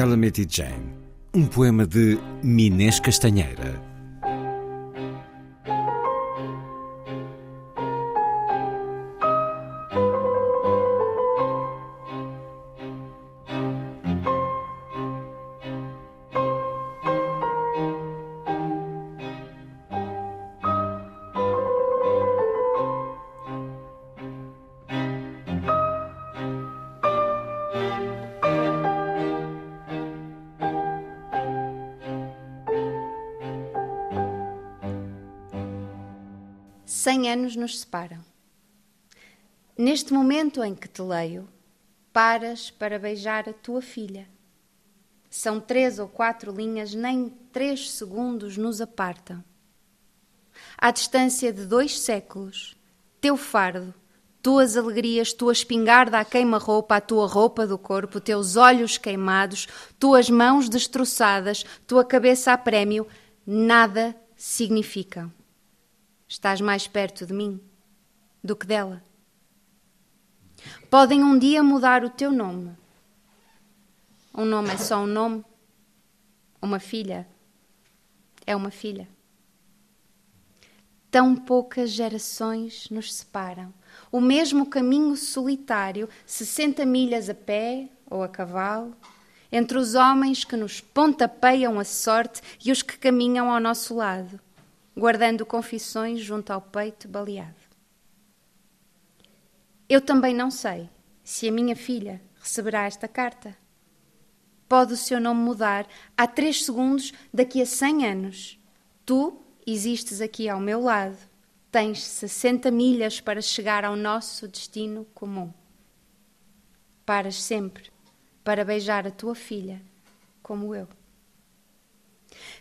Calamity Jane, um poema de Minês Castanheira. Cem anos nos separam. Neste momento em que te leio, paras para beijar a tua filha. São três ou quatro linhas, nem três segundos nos apartam. À distância de dois séculos, teu fardo, tuas alegrias, tua espingarda à queima-roupa, a tua roupa do corpo, teus olhos queimados, tuas mãos destroçadas, tua cabeça a prémio, nada significam. Estás mais perto de mim do que dela. Podem um dia mudar o teu nome. Um nome é só um nome. Uma filha é uma filha. Tão poucas gerações nos separam. O mesmo caminho solitário, 60 milhas a pé ou a cavalo, entre os homens que nos pontapeiam a sorte e os que caminham ao nosso lado guardando confissões junto ao peito baleado. Eu também não sei se a minha filha receberá esta carta. Pode o seu nome mudar há três segundos daqui a cem anos. Tu existes aqui ao meu lado. Tens 60 milhas para chegar ao nosso destino comum. Paras sempre para beijar a tua filha, como eu.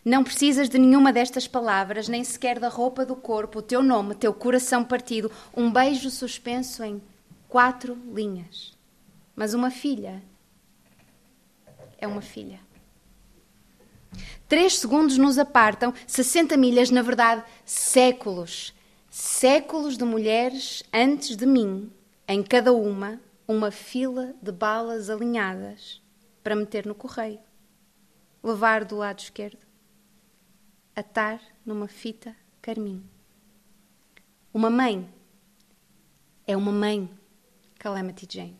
Não precisas de nenhuma destas palavras, nem sequer da roupa do corpo, o teu nome, teu coração partido, um beijo suspenso em quatro linhas. Mas uma filha é uma filha. Três segundos nos apartam, 60 milhas, na verdade, séculos. Séculos de mulheres antes de mim, em cada uma, uma fila de balas alinhadas para meter no correio. Levar do lado esquerdo atar numa fita carmim. Uma mãe é uma mãe, Calamity Jane.